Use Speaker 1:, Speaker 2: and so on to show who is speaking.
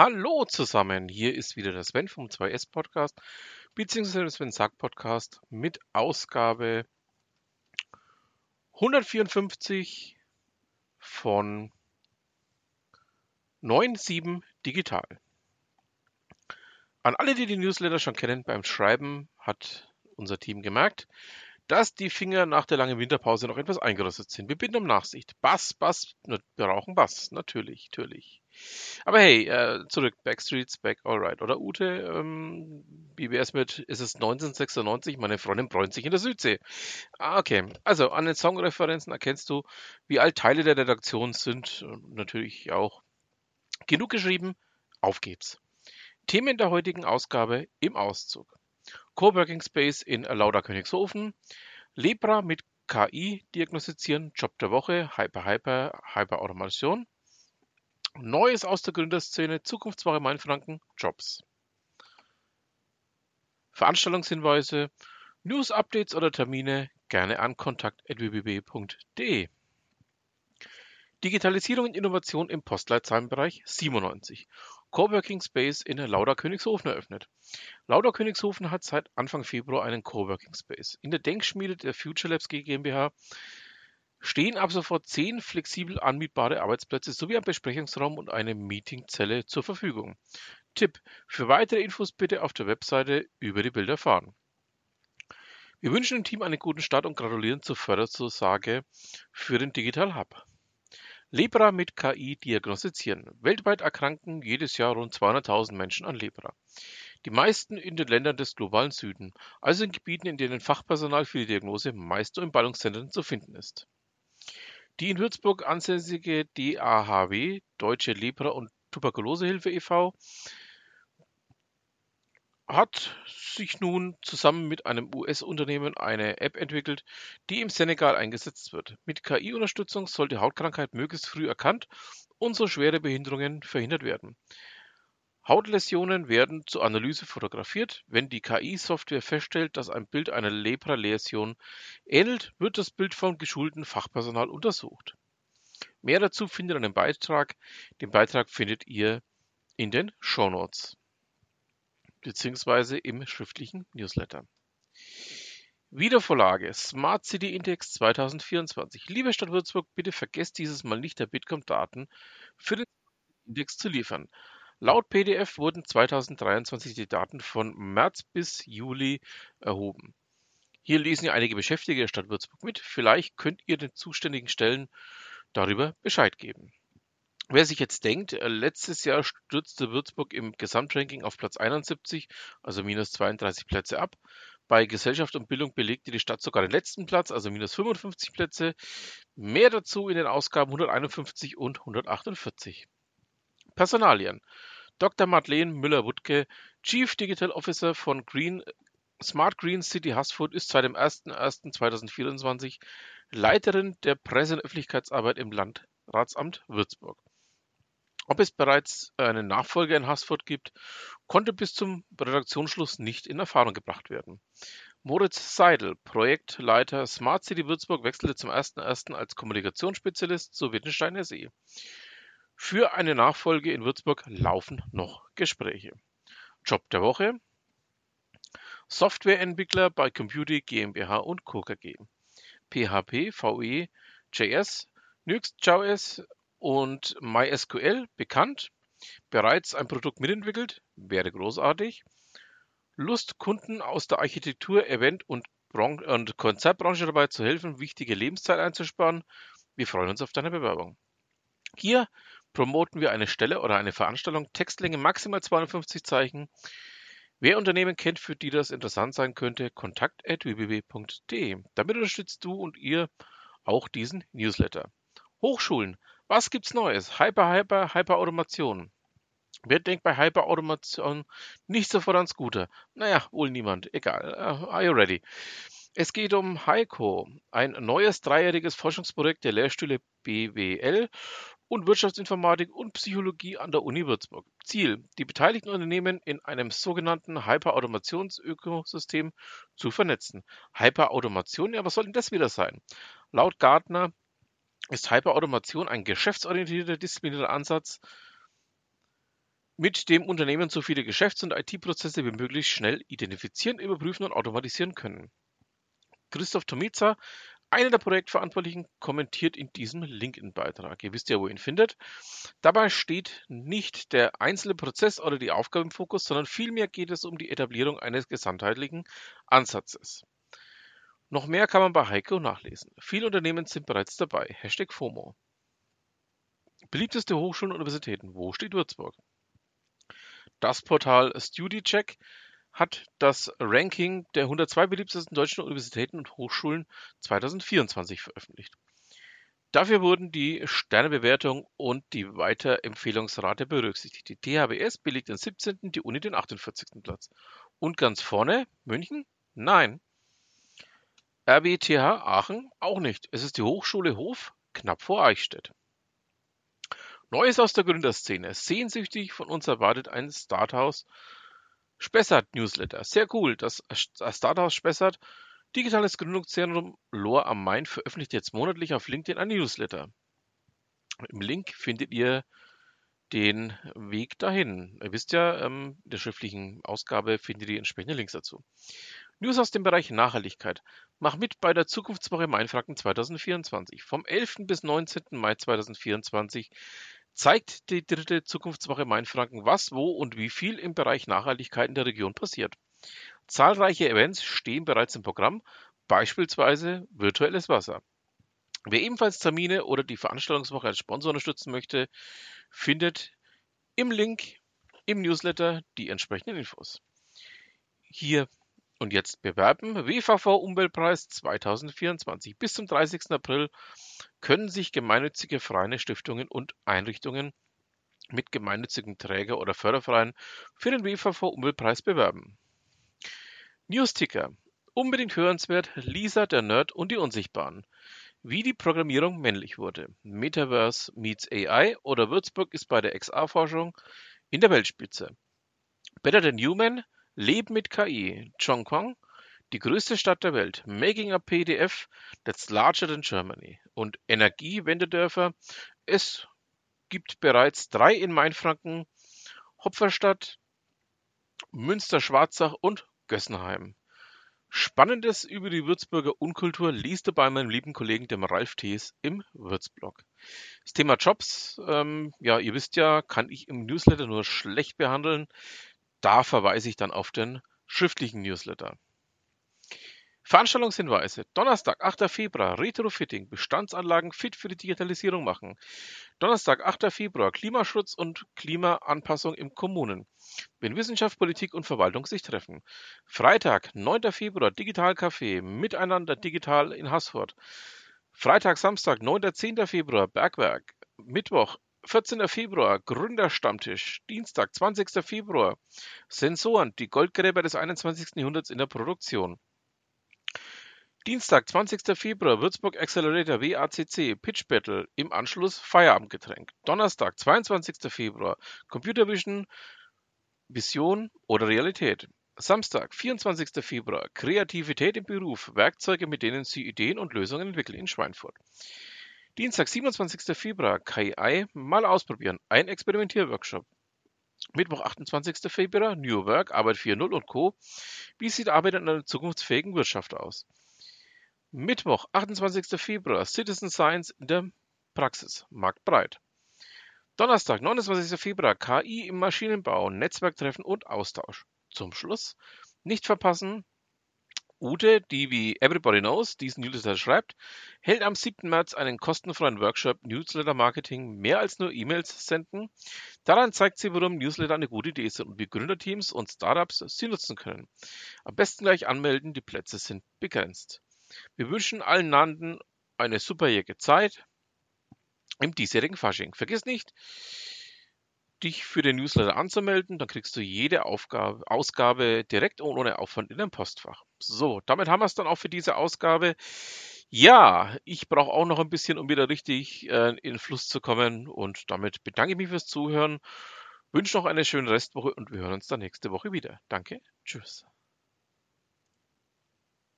Speaker 1: Hallo zusammen, hier ist wieder der Sven vom 2S Podcast, beziehungsweise der Sven Sack Podcast mit Ausgabe 154 von 9.7 Digital. An alle, die die Newsletter schon kennen, beim Schreiben hat unser Team gemerkt, dass die Finger nach der langen Winterpause noch etwas eingerostet sind. Wir bitten um Nachsicht. Bass, Bass, wir brauchen Bass, natürlich, natürlich. Aber hey, äh, zurück, Backstreets, back, alright. Oder Ute, ähm, wär's mit, ist es 1996, meine Freundin bräunt sich in der Südsee. Ah, okay, also an den Songreferenzen erkennst du, wie alt Teile der Redaktion sind, natürlich auch genug geschrieben, auf geht's. Themen der heutigen Ausgabe im Auszug. Coworking Space in Lauda Königshofen, Lepra mit KI diagnostizieren, Job der Woche, Hyper Hyper Hyper Automation, Neues aus der Gründerszene, Zukunftswoche Mainfranken, Jobs. Veranstaltungshinweise, News-Updates oder Termine gerne an kontakt.wbb.de. Digitalisierung und Innovation im Postleitzahlenbereich 97. Coworking Space in Lauda Königshofen eröffnet. Lauda Königshofen hat seit Anfang Februar einen Coworking Space. In der Denkschmiede der Future Labs GmbH stehen ab sofort zehn flexibel anmietbare Arbeitsplätze sowie ein Besprechungsraum und eine Meetingzelle zur Verfügung. Tipp: Für weitere Infos bitte auf der Webseite über die Bilder fahren. Wir wünschen dem Team einen guten Start und gratulieren zur Förderzusage für den Digital Hub. Lepra mit KI diagnostizieren. Weltweit erkranken jedes Jahr rund 200.000 Menschen an Lepra. Die meisten in den Ländern des globalen Süden, also in Gebieten, in denen Fachpersonal für die Diagnose meist nur in Ballungszentren zu finden ist. Die in Würzburg ansässige DAHW, Deutsche Lepra- und Tuberkulosehilfe e.V., hat sich nun zusammen mit einem US-Unternehmen eine App entwickelt, die im Senegal eingesetzt wird. Mit KI-Unterstützung soll die Hautkrankheit möglichst früh erkannt und so schwere Behinderungen verhindert werden. Hautläsionen werden zur Analyse fotografiert. Wenn die KI-Software feststellt, dass ein Bild einer Lepra-Läsion ähnelt, wird das Bild vom geschulten Fachpersonal untersucht. Mehr dazu findet ihr einen Beitrag. Den Beitrag findet ihr in den Shownotes beziehungsweise im schriftlichen Newsletter. Wiedervorlage Smart City Index 2024. Liebe Stadt Würzburg, bitte vergesst dieses Mal nicht der Bitkom-Daten für den Index zu liefern. Laut PDF wurden 2023 die Daten von März bis Juli erhoben. Hier lesen ja einige Beschäftigte der Stadt Würzburg mit. Vielleicht könnt ihr den zuständigen Stellen darüber Bescheid geben. Wer sich jetzt denkt, äh, letztes Jahr stürzte Würzburg im Gesamtranking auf Platz 71, also minus 32 Plätze ab. Bei Gesellschaft und Bildung belegte die Stadt sogar den letzten Platz, also minus 55 Plätze. Mehr dazu in den Ausgaben 151 und 148. Personalien. Dr. Madeleine Müller-Wuttke, Chief Digital Officer von Smart Green City Haßfurt, ist seit dem 01.01.2024 Leiterin der Presse- und Öffentlichkeitsarbeit im Landratsamt Würzburg. Ob es bereits einen Nachfolger in Haßfurt gibt, konnte bis zum Redaktionsschluss nicht in Erfahrung gebracht werden. Moritz Seidel, Projektleiter Smart City Würzburg, wechselte zum 01.01. als Kommunikationsspezialist zu Wittgensteiner See. Für eine Nachfolge in Würzburg laufen noch Gespräche. Job der Woche: Softwareentwickler bei Computy GmbH und Co. KG. PHP, VE, JS, Nuxt.js und MySQL bekannt, bereits ein Produkt mitentwickelt, wäre großartig. Lust, Kunden aus der Architektur, Event und, Bron und Konzertbranche dabei zu helfen, wichtige Lebenszeit einzusparen. Wir freuen uns auf deine Bewerbung. Hier promoten wir eine Stelle oder eine Veranstaltung, Textlänge maximal 250 Zeichen. Wer Unternehmen kennt, für die das interessant sein könnte, kontakt.wbb.de. Damit unterstützt du und ihr auch diesen Newsletter. Hochschulen. Was gibt's Neues? Hyper, Hyper, Hyperautomation. Wer denkt bei Hyperautomation nicht sofort ans Gute? Naja, wohl niemand. Egal. Uh, are you ready? Es geht um Heiko, ein neues dreijähriges Forschungsprojekt der Lehrstühle BWL und Wirtschaftsinformatik und Psychologie an der Uni Würzburg. Ziel, die beteiligten Unternehmen in einem sogenannten Hyperautomationsökosystem zu vernetzen. Hyperautomation, ja, was soll denn das wieder sein? Laut Gartner ist Hyperautomation ein geschäftsorientierter, disziplinierter Ansatz, mit dem Unternehmen so viele Geschäfts- und IT-Prozesse wie möglich schnell identifizieren, überprüfen und automatisieren können. Christoph Tomica, einer der Projektverantwortlichen, kommentiert in diesem LinkedIn-Beitrag. Ihr wisst ja, wo ihr ihn findet. Dabei steht nicht der einzelne Prozess oder die Aufgabe im Fokus, sondern vielmehr geht es um die Etablierung eines gesamtheitlichen Ansatzes. Noch mehr kann man bei Heiko nachlesen. Viele Unternehmen sind bereits dabei. Hashtag FOMO. Beliebteste Hochschulen und Universitäten. Wo steht Würzburg? Das Portal StudyCheck hat das Ranking der 102 beliebtesten deutschen Universitäten und Hochschulen 2024 veröffentlicht. Dafür wurden die Sternebewertung und die Weiterempfehlungsrate berücksichtigt. Die THBS belegt den 17., die Uni den 48. Platz. Und ganz vorne München? Nein. RWTH Aachen auch nicht. Es ist die Hochschule Hof knapp vor Eichstätt. Neues aus der Gründerszene. Sehnsüchtig von uns erwartet ein Starthaus Spessart Newsletter. Sehr cool. Das Starthaus Spessart, digitales Gründungszentrum Lohr am Main, veröffentlicht jetzt monatlich auf LinkedIn ein Newsletter. Im Link findet ihr den Weg dahin. Ihr wisst ja, ähm, in der schriftlichen Ausgabe findet ihr entsprechende Links dazu. News aus dem Bereich Nachhaltigkeit. Mach mit bei der Zukunftswoche Mainfranken 2024. Vom 11. bis 19. Mai 2024 zeigt die dritte Zukunftswoche Mainfranken, was, wo und wie viel im Bereich Nachhaltigkeit in der Region passiert. Zahlreiche Events stehen bereits im Programm, beispielsweise virtuelles Wasser. Wer ebenfalls Termine oder die Veranstaltungswoche als Sponsor unterstützen möchte, findet im Link im Newsletter die entsprechenden Infos. Hier und jetzt bewerben. WVV Umweltpreis 2024. Bis zum 30. April können sich gemeinnützige freie Stiftungen und Einrichtungen mit gemeinnützigen Träger oder Fördervereinen für den WVV Umweltpreis bewerben. Newsticker. Unbedingt hörenswert Lisa, der Nerd und die Unsichtbaren. Wie die Programmierung männlich wurde. Metaverse meets AI oder Würzburg ist bei der XA-Forschung in der Weltspitze. Better Than Human Leben mit KI, Chongqing, die größte Stadt der Welt, Making a PDF that's larger than Germany und Energiewendedörfer. Es gibt bereits drei in Mainfranken, Hopferstadt, Münster-Schwarzach und Gössenheim. Spannendes über die Würzburger Unkultur liest du bei meinem lieben Kollegen, dem Ralf Thees, im Würzblog. Das Thema Jobs, ähm, ja, ihr wisst ja, kann ich im Newsletter nur schlecht behandeln. Da verweise ich dann auf den schriftlichen Newsletter. Veranstaltungshinweise. Donnerstag, 8. Februar, Retrofitting, Bestandsanlagen fit für die Digitalisierung machen. Donnerstag, 8. Februar, Klimaschutz und Klimaanpassung im Kommunen. Wenn Wissenschaft, Politik und Verwaltung sich treffen. Freitag, 9. Februar, Digitalcafé, Miteinander digital in Haßfurt. Freitag, Samstag, 9. 10. Februar, Bergwerk. Mittwoch, 14. Februar, Gründerstammtisch. Dienstag, 20. Februar, Sensoren, die Goldgräber des 21. Jahrhunderts in der Produktion. Dienstag, 20. Februar, Würzburg Accelerator WACC, Pitch Battle, im Anschluss Feierabendgetränk. Donnerstag, 22. Februar, Computer Vision, Vision oder Realität. Samstag, 24. Februar, Kreativität im Beruf, Werkzeuge, mit denen Sie Ideen und Lösungen entwickeln in Schweinfurt. Dienstag, 27. Februar, KI mal ausprobieren, ein Experimentierworkshop. Mittwoch, 28. Februar, New Work, Arbeit 4.0 und Co. Wie sieht Arbeit in einer zukunftsfähigen Wirtschaft aus? Mittwoch, 28. Februar, Citizen Science in der Praxis, marktbreit. Donnerstag, 29. Februar, KI im Maschinenbau, Netzwerktreffen und Austausch. Zum Schluss, nicht verpassen, Ute, die wie Everybody Knows diesen Newsletter schreibt, hält am 7. März einen kostenfreien Workshop Newsletter Marketing mehr als nur E-Mails senden. Daran zeigt sie, warum Newsletter eine gute Idee sind und wie Gründerteams und Startups sie nutzen können. Am besten gleich anmelden, die Plätze sind begrenzt. Wir wünschen allen Nannten eine superjährige Zeit im diesjährigen Fasching. Vergiss nicht, dich für den Newsletter anzumelden, dann kriegst du jede Aufgabe, Ausgabe direkt und ohne Aufwand in dein Postfach. So, damit haben wir es dann auch für diese Ausgabe. Ja, ich brauche auch noch ein bisschen, um wieder richtig äh, in Fluss zu kommen. Und damit bedanke ich mich fürs Zuhören, wünsche noch eine schöne Restwoche und wir hören uns dann nächste Woche wieder. Danke, tschüss.